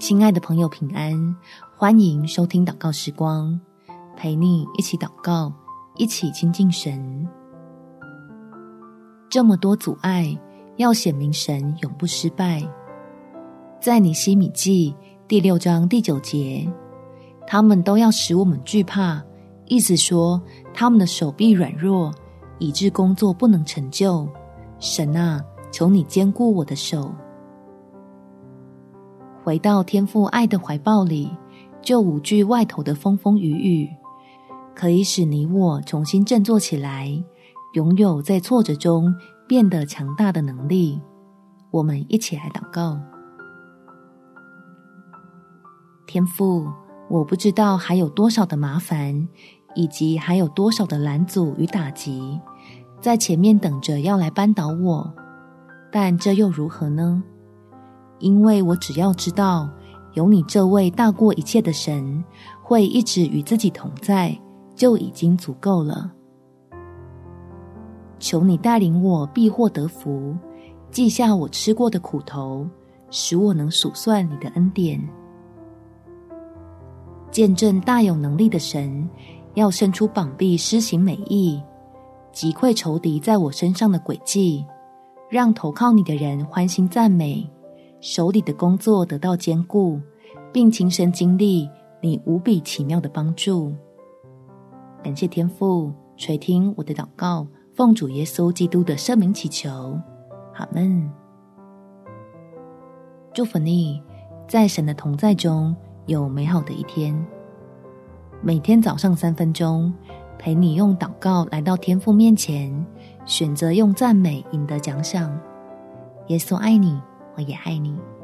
亲爱的朋友，平安！欢迎收听祷告时光，陪你一起祷告，一起亲近神。这么多阻碍，要显明神永不失败。在尼西米记第六章第九节，他们都要使我们惧怕，意思说他们的手臂软弱，以致工作不能成就。神啊，求你坚固我的手。回到天父爱的怀抱里，就无惧外头的风风雨雨，可以使你我重新振作起来，拥有在挫折中变得强大的能力。我们一起来祷告：天父，我不知道还有多少的麻烦，以及还有多少的拦阻与打击，在前面等着要来扳倒我，但这又如何呢？因为我只要知道有你这位大过一切的神会一直与自己同在，就已经足够了。求你带领我必获得福，记下我吃过的苦头，使我能数算你的恩典。见证大有能力的神要伸出膀臂施行美意，击溃仇敌在我身上的诡计，让投靠你的人欢欣赞美。手里的工作得到坚固，并亲身经历你无比奇妙的帮助。感谢天父垂听我的祷告，奉主耶稣基督的圣名祈求，阿门。祝福你，在神的同在中有美好的一天。每天早上三分钟，陪你用祷告来到天父面前，选择用赞美赢得奖赏。耶稣爱你。我也爱你。